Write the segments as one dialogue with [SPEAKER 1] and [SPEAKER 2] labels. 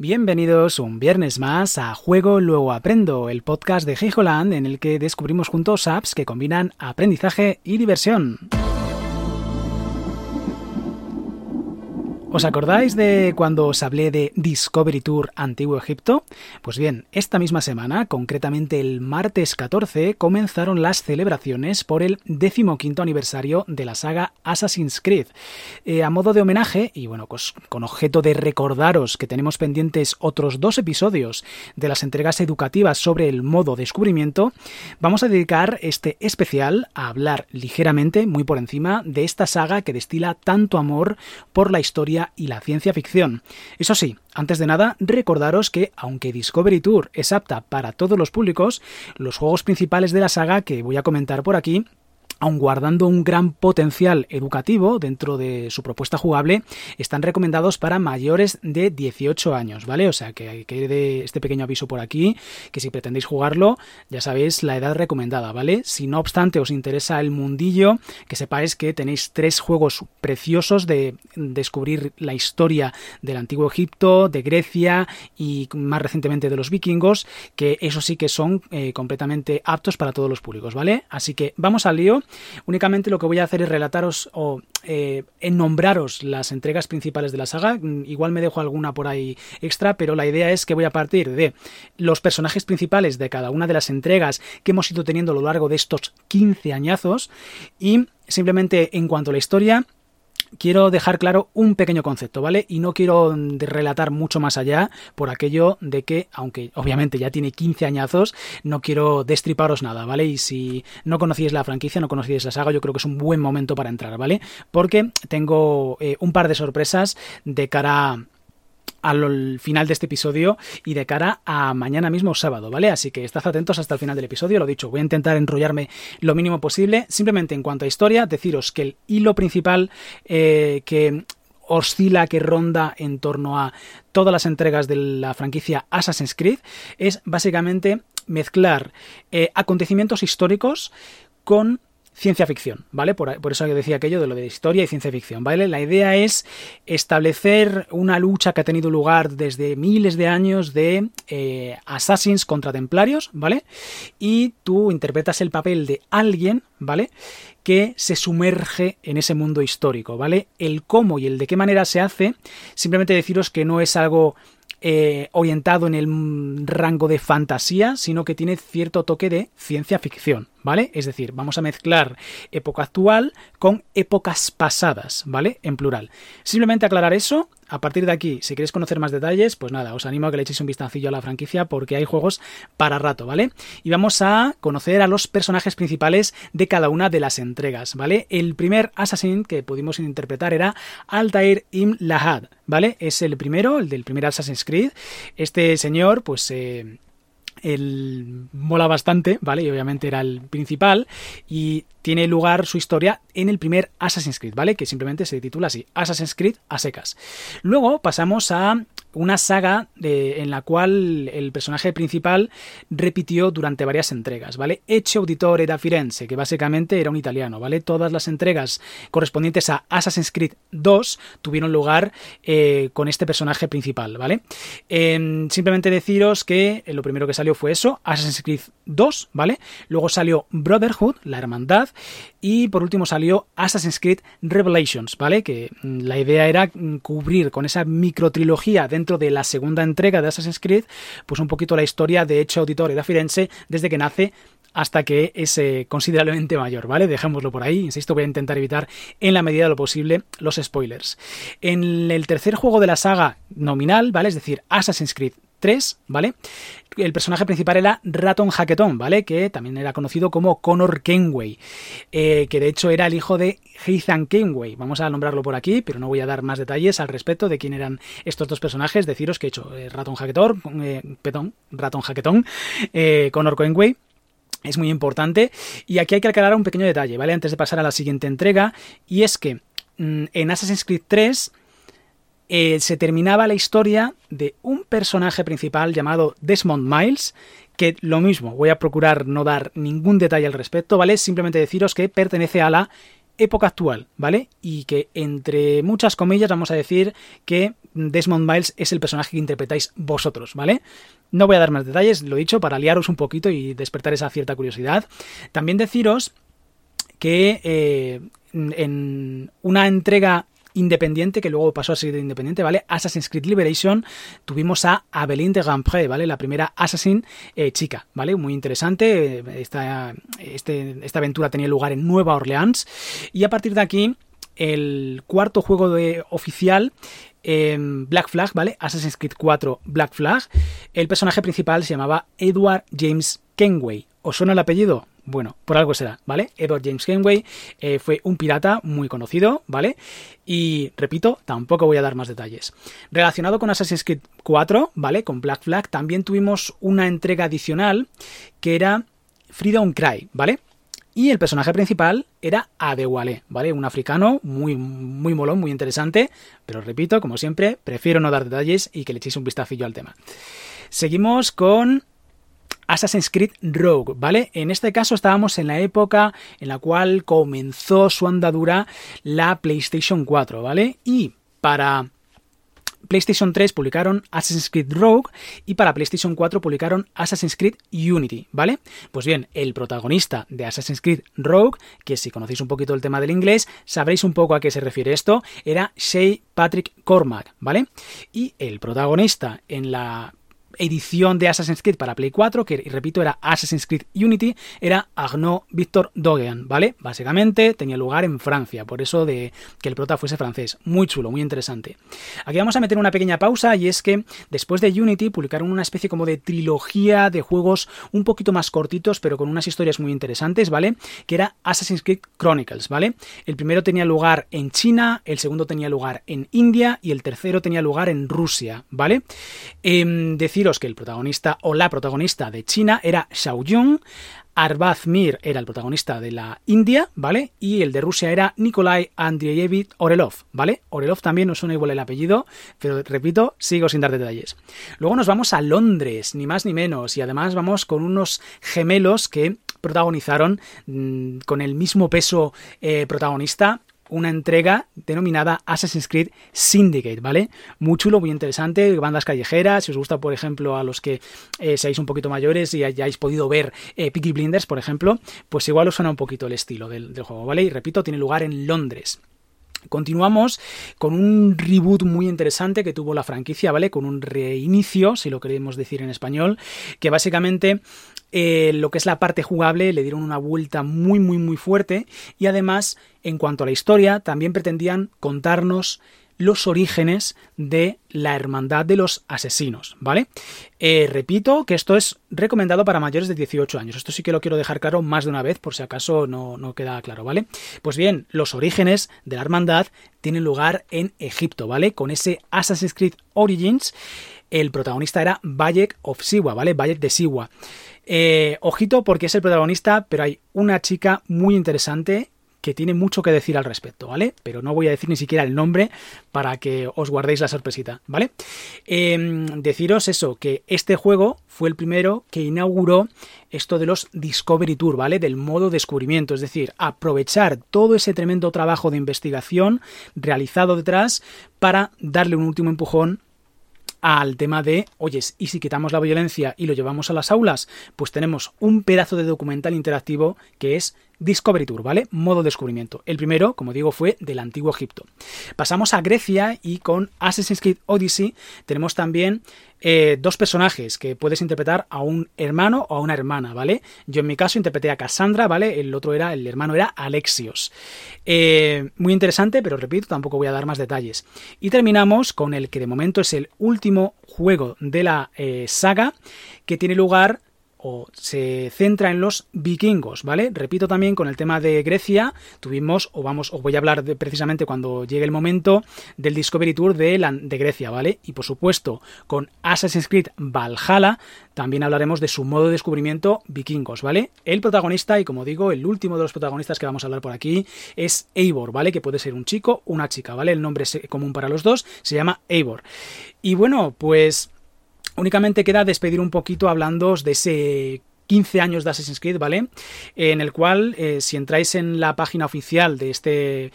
[SPEAKER 1] Bienvenidos un viernes más a Juego Luego Aprendo, el podcast de Heijoland en el que descubrimos juntos apps que combinan aprendizaje y diversión. ¿Os acordáis de cuando os hablé de Discovery Tour Antiguo Egipto? Pues bien, esta misma semana, concretamente el martes 14, comenzaron las celebraciones por el decimoquinto aniversario de la saga Assassin's Creed. Eh, a modo de homenaje, y bueno, pues con objeto de recordaros que tenemos pendientes otros dos episodios de las entregas educativas sobre el modo descubrimiento, vamos a dedicar este especial a hablar ligeramente, muy por encima, de esta saga que destila tanto amor por la historia y la ciencia ficción. Eso sí, antes de nada, recordaros que, aunque Discovery Tour es apta para todos los públicos, los juegos principales de la saga que voy a comentar por aquí aun guardando un gran potencial educativo dentro de su propuesta jugable, están recomendados para mayores de 18 años, ¿vale? O sea, que quede este pequeño aviso por aquí, que si pretendéis jugarlo, ya sabéis la edad recomendada, ¿vale? Si no obstante os interesa el mundillo, que sepáis que tenéis tres juegos preciosos de descubrir la historia del antiguo Egipto, de Grecia y más recientemente de los vikingos, que eso sí que son eh, completamente aptos para todos los públicos, ¿vale? Así que vamos al lío Únicamente lo que voy a hacer es relataros o eh, nombraros las entregas principales de la saga. Mm, igual me dejo alguna por ahí extra, pero la idea es que voy a partir de los personajes principales de cada una de las entregas que hemos ido teniendo a lo largo de estos 15 añazos y simplemente en cuanto a la historia quiero dejar claro un pequeño concepto, ¿vale? Y no quiero relatar mucho más allá por aquello de que, aunque obviamente ya tiene 15 añazos, no quiero destriparos nada, ¿vale? Y si no conocíais la franquicia, no conocíais la saga, yo creo que es un buen momento para entrar, ¿vale? Porque tengo eh, un par de sorpresas de cara al final de este episodio y de cara a mañana mismo sábado, ¿vale? Así que estad atentos hasta el final del episodio, lo dicho, voy a intentar enrollarme lo mínimo posible. Simplemente en cuanto a historia, deciros que el hilo principal eh, que oscila, que ronda en torno a todas las entregas de la franquicia Assassin's Creed es básicamente mezclar eh, acontecimientos históricos con ciencia ficción, ¿vale? Por, eso decía aquello de lo de historia y ciencia ficción, ¿vale? La idea es establecer una lucha que ha tenido lugar desde miles de años de eh, assassins contra templarios, ¿vale? Y tú interpretas el papel de alguien, ¿vale? Que se sumerge en ese mundo histórico, ¿vale? El cómo y el de qué manera se hace, simplemente deciros que no es algo eh, orientado en el rango de fantasía, sino que tiene cierto toque de ciencia ficción, ¿vale? Es decir, vamos a mezclar época actual con épocas pasadas, ¿vale? En plural. Simplemente aclarar eso. A partir de aquí, si queréis conocer más detalles, pues nada, os animo a que le echéis un vistacillo a la franquicia porque hay juegos para rato, ¿vale? Y vamos a conocer a los personajes principales de cada una de las entregas, ¿vale? El primer Assassin que pudimos interpretar era Altair Im Lahad, ¿vale? Es el primero, el del primer Assassin's Creed. Este señor, pues... Eh, el mola bastante, ¿vale? Y obviamente era el principal y tiene lugar su historia en el primer Assassin's Creed, ¿vale? Que simplemente se titula así, Assassin's Creed a secas. Luego pasamos a una saga de, en la cual el personaje principal repitió durante varias entregas, ¿vale? Eche Auditore da Firenze, que básicamente era un italiano, ¿vale? Todas las entregas correspondientes a Assassin's Creed 2 tuvieron lugar eh, con este personaje principal, ¿vale? Em, simplemente deciros que lo primero que salió fue eso, Assassin's Creed 2, ¿vale? Luego salió Brotherhood, la hermandad, y por último salió Assassin's Creed Revelations, ¿vale? Que mm, la idea era mm, cubrir con esa microtrilogía dentro de la segunda entrega de Assassin's Creed, pues un poquito la historia de Hecho Auditore da Firenze desde que nace hasta que es eh, considerablemente mayor, ¿vale? Dejémoslo por ahí, insisto, voy a intentar evitar en la medida de lo posible los spoilers. En el tercer juego de la saga nominal, ¿vale? Es decir, Assassin's Creed 3, ¿vale? El personaje principal era Raton Hacketon, ¿vale? Que también era conocido como Connor Kenway, eh, que de hecho era el hijo de Ethan Kenway. Vamos a nombrarlo por aquí, pero no voy a dar más detalles al respecto de quién eran estos dos personajes. Deciros que he hecho eh, Raton Hacketon, eh, petón, Raton Hacketon, Connor Kenway. Es muy importante. Y aquí hay que aclarar un pequeño detalle, ¿vale? Antes de pasar a la siguiente entrega. Y es que mm, en Assassin's Creed 3 eh, se terminaba la historia de un personaje principal llamado Desmond Miles, que lo mismo, voy a procurar no dar ningún detalle al respecto, ¿vale? Simplemente deciros que pertenece a la época actual, ¿vale? Y que entre muchas comillas vamos a decir que Desmond Miles es el personaje que interpretáis vosotros, ¿vale? No voy a dar más detalles, lo dicho, para liaros un poquito y despertar esa cierta curiosidad. También deciros que eh, en una entrega independiente, que luego pasó a ser independiente, ¿vale? Assassin's Creed Liberation, tuvimos a Aveline de Gampré, ¿vale? La primera Assassin eh, chica, ¿vale? Muy interesante. Esta, este, esta aventura tenía lugar en Nueva Orleans. Y a partir de aquí, el cuarto juego de, oficial em, Black Flag, ¿vale? Assassin's Creed 4 Black Flag. El personaje principal se llamaba Edward James Kenway. ¿Os suena el apellido? Bueno, por algo será, ¿vale? Edward James Kenway eh, fue un pirata muy conocido, ¿vale? Y repito, tampoco voy a dar más detalles. Relacionado con Assassin's Creed 4, ¿vale? Con Black Flag, también tuvimos una entrega adicional que era Freedom Cry, ¿vale? Y el personaje principal era Adewale, ¿vale? Un africano muy, muy molón, muy interesante, pero repito, como siempre, prefiero no dar detalles y que le echéis un vistacillo al tema. Seguimos con Assassin's Creed Rogue, ¿vale? En este caso estábamos en la época en la cual comenzó su andadura la PlayStation 4, ¿vale? Y para PlayStation 3 publicaron Assassin's Creed Rogue y para PlayStation 4 publicaron Assassin's Creed Unity, ¿vale? Pues bien, el protagonista de Assassin's Creed Rogue, que si conocéis un poquito el tema del inglés, sabréis un poco a qué se refiere esto, era Shay Patrick Cormac, ¿vale? Y el protagonista en la edición de Assassin's Creed para Play 4, que repito era Assassin's Creed Unity, era Arnaud Victor Dogean, ¿vale? Básicamente tenía lugar en Francia, por eso de que el prota fuese francés. Muy chulo, muy interesante. Aquí vamos a meter una pequeña pausa y es que después de Unity publicaron una especie como de trilogía de juegos un poquito más cortitos, pero con unas historias muy interesantes, ¿vale? Que era Assassin's Creed Chronicles, ¿vale? El primero tenía lugar en China, el segundo tenía lugar en India y el tercero tenía lugar en Rusia, ¿vale? Eh, deciros que el protagonista o la protagonista de China era Xiao Yun, Arbaz Mir era el protagonista de la India, ¿vale? Y el de Rusia era Nikolai Andreyevich Orelov, ¿vale? Orelov también no suena igual el apellido, pero repito, sigo sin dar detalles. Luego nos vamos a Londres, ni más ni menos, y además vamos con unos gemelos que protagonizaron mmm, con el mismo peso eh, protagonista una entrega denominada Assassin's Creed Syndicate, ¿vale? Muy chulo, muy interesante, bandas callejeras, si os gusta, por ejemplo, a los que eh, seáis un poquito mayores y hayáis podido ver eh, Peaky Blinders, por ejemplo, pues igual os suena un poquito el estilo del, del juego, ¿vale? Y repito, tiene lugar en Londres. Continuamos con un reboot muy interesante que tuvo la franquicia, ¿vale? Con un reinicio, si lo queremos decir en español, que básicamente eh, lo que es la parte jugable le dieron una vuelta muy muy muy fuerte y además en cuanto a la historia también pretendían contarnos los orígenes de la hermandad de los asesinos, ¿vale? Eh, repito que esto es recomendado para mayores de 18 años. Esto sí que lo quiero dejar claro más de una vez por si acaso no, no queda claro, ¿vale? Pues bien, los orígenes de la hermandad tienen lugar en Egipto, ¿vale? Con ese Assassin's Creed Origins, el protagonista era Bayek of Siwa, ¿vale? Bayek de Siwa. Eh, ojito porque es el protagonista, pero hay una chica muy interesante que tiene mucho que decir al respecto, ¿vale? Pero no voy a decir ni siquiera el nombre para que os guardéis la sorpresita, ¿vale? Eh, deciros eso, que este juego fue el primero que inauguró esto de los Discovery Tour, ¿vale? Del modo descubrimiento, es decir, aprovechar todo ese tremendo trabajo de investigación realizado detrás para darle un último empujón al tema de, oyes, ¿y si quitamos la violencia y lo llevamos a las aulas? Pues tenemos un pedazo de documental interactivo que es Discovery Tour, ¿vale? Modo descubrimiento. El primero, como digo, fue del antiguo Egipto. Pasamos a Grecia y con Assassin's Creed Odyssey tenemos también eh, dos personajes que puedes interpretar a un hermano o a una hermana, ¿vale? Yo en mi caso interpreté a Cassandra, ¿vale? El otro era, el hermano era Alexios. Eh, muy interesante, pero repito, tampoco voy a dar más detalles. Y terminamos con el que de momento es el último juego de la eh, saga que tiene lugar o se centra en los vikingos, ¿vale? Repito también con el tema de Grecia, tuvimos, o vamos, os voy a hablar de, precisamente cuando llegue el momento del Discovery Tour de, de Grecia, ¿vale? Y por supuesto, con Assassin's Creed Valhalla, también hablaremos de su modo de descubrimiento vikingos, ¿vale? El protagonista, y como digo, el último de los protagonistas que vamos a hablar por aquí, es Eivor, ¿vale? Que puede ser un chico o una chica, ¿vale? El nombre es común para los dos, se llama Eivor. Y bueno, pues Únicamente queda despedir un poquito hablando de ese 15 años de Assassin's Creed, ¿vale? En el cual, eh, si entráis en la página oficial de este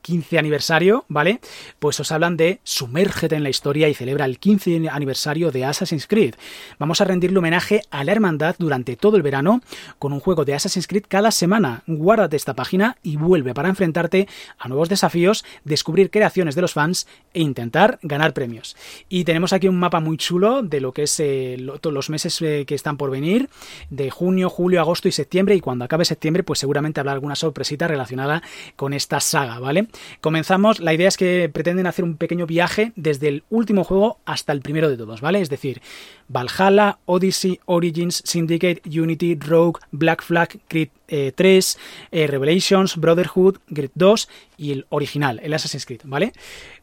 [SPEAKER 1] 15 aniversario, ¿vale? Pues os hablan de sumérgete en la historia y celebra el 15 aniversario de Assassin's Creed. Vamos a rendirle homenaje a la hermandad durante todo el verano con un juego de Assassin's Creed cada semana. Guárdate esta página y vuelve para enfrentarte a nuevos desafíos, descubrir creaciones de los fans e intentar ganar premios. Y tenemos aquí un mapa muy chulo de lo que es eh, los meses eh, que están por venir, de junio, julio, agosto y septiembre. Y cuando acabe septiembre, pues seguramente habrá alguna sorpresita relacionada con esta saga, ¿vale? Comenzamos. La idea es que pretenden hacer un pequeño viaje desde el último juego hasta el primero de todos, ¿vale? Es decir, Valhalla, Odyssey, Origins, Syndicate, Unity, Rogue, Black Flag, Creed 3, eh, Revelations, Brotherhood, Grid 2 y el original, el Assassin's Creed, ¿vale?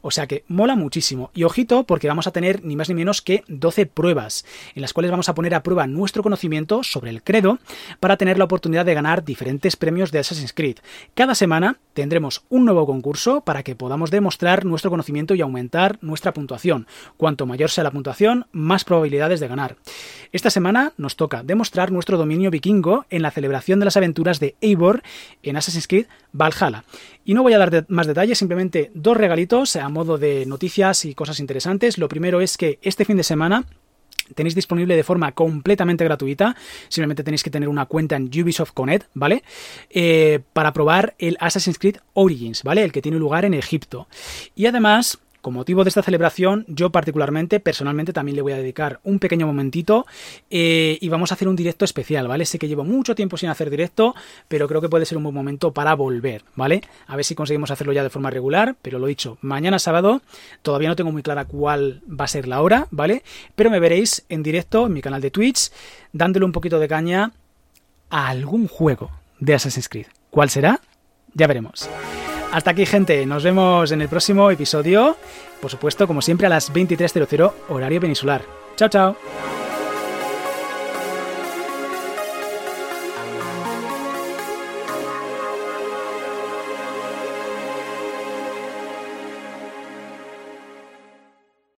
[SPEAKER 1] O sea que mola muchísimo. Y ojito, porque vamos a tener ni más ni menos que 12 pruebas, en las cuales vamos a poner a prueba nuestro conocimiento sobre el credo para tener la oportunidad de ganar diferentes premios de Assassin's Creed. Cada semana tendremos un nuevo concurso para que podamos demostrar nuestro conocimiento y aumentar nuestra puntuación. Cuanto mayor sea la puntuación, más probabilidades de ganar. Esta semana nos toca demostrar nuestro dominio vikingo en la celebración de las aventuras de Eivor en Assassin's Creed Valhalla. Y no voy a dar más detalles, simplemente dos regalitos a modo de noticias y cosas interesantes. Lo primero es que este fin de semana tenéis disponible de forma completamente gratuita. Simplemente tenéis que tener una cuenta en Ubisoft Connect, ¿vale? Eh, para probar el Assassin's Creed Origins, ¿vale? El que tiene lugar en Egipto. Y además con motivo de esta celebración, yo particularmente, personalmente, también le voy a dedicar un pequeño momentito eh, y vamos a hacer un directo especial, ¿vale? Sé que llevo mucho tiempo sin hacer directo, pero creo que puede ser un buen momento para volver, ¿vale? A ver si conseguimos hacerlo ya de forma regular, pero lo dicho, mañana sábado, todavía no tengo muy clara cuál va a ser la hora, ¿vale? Pero me veréis en directo en mi canal de Twitch, dándole un poquito de caña a algún juego de Assassin's Creed. ¿Cuál será? Ya veremos. Hasta aquí, gente. Nos vemos en el próximo episodio. Por supuesto, como siempre, a las 23.00 horario peninsular. Chao, chao.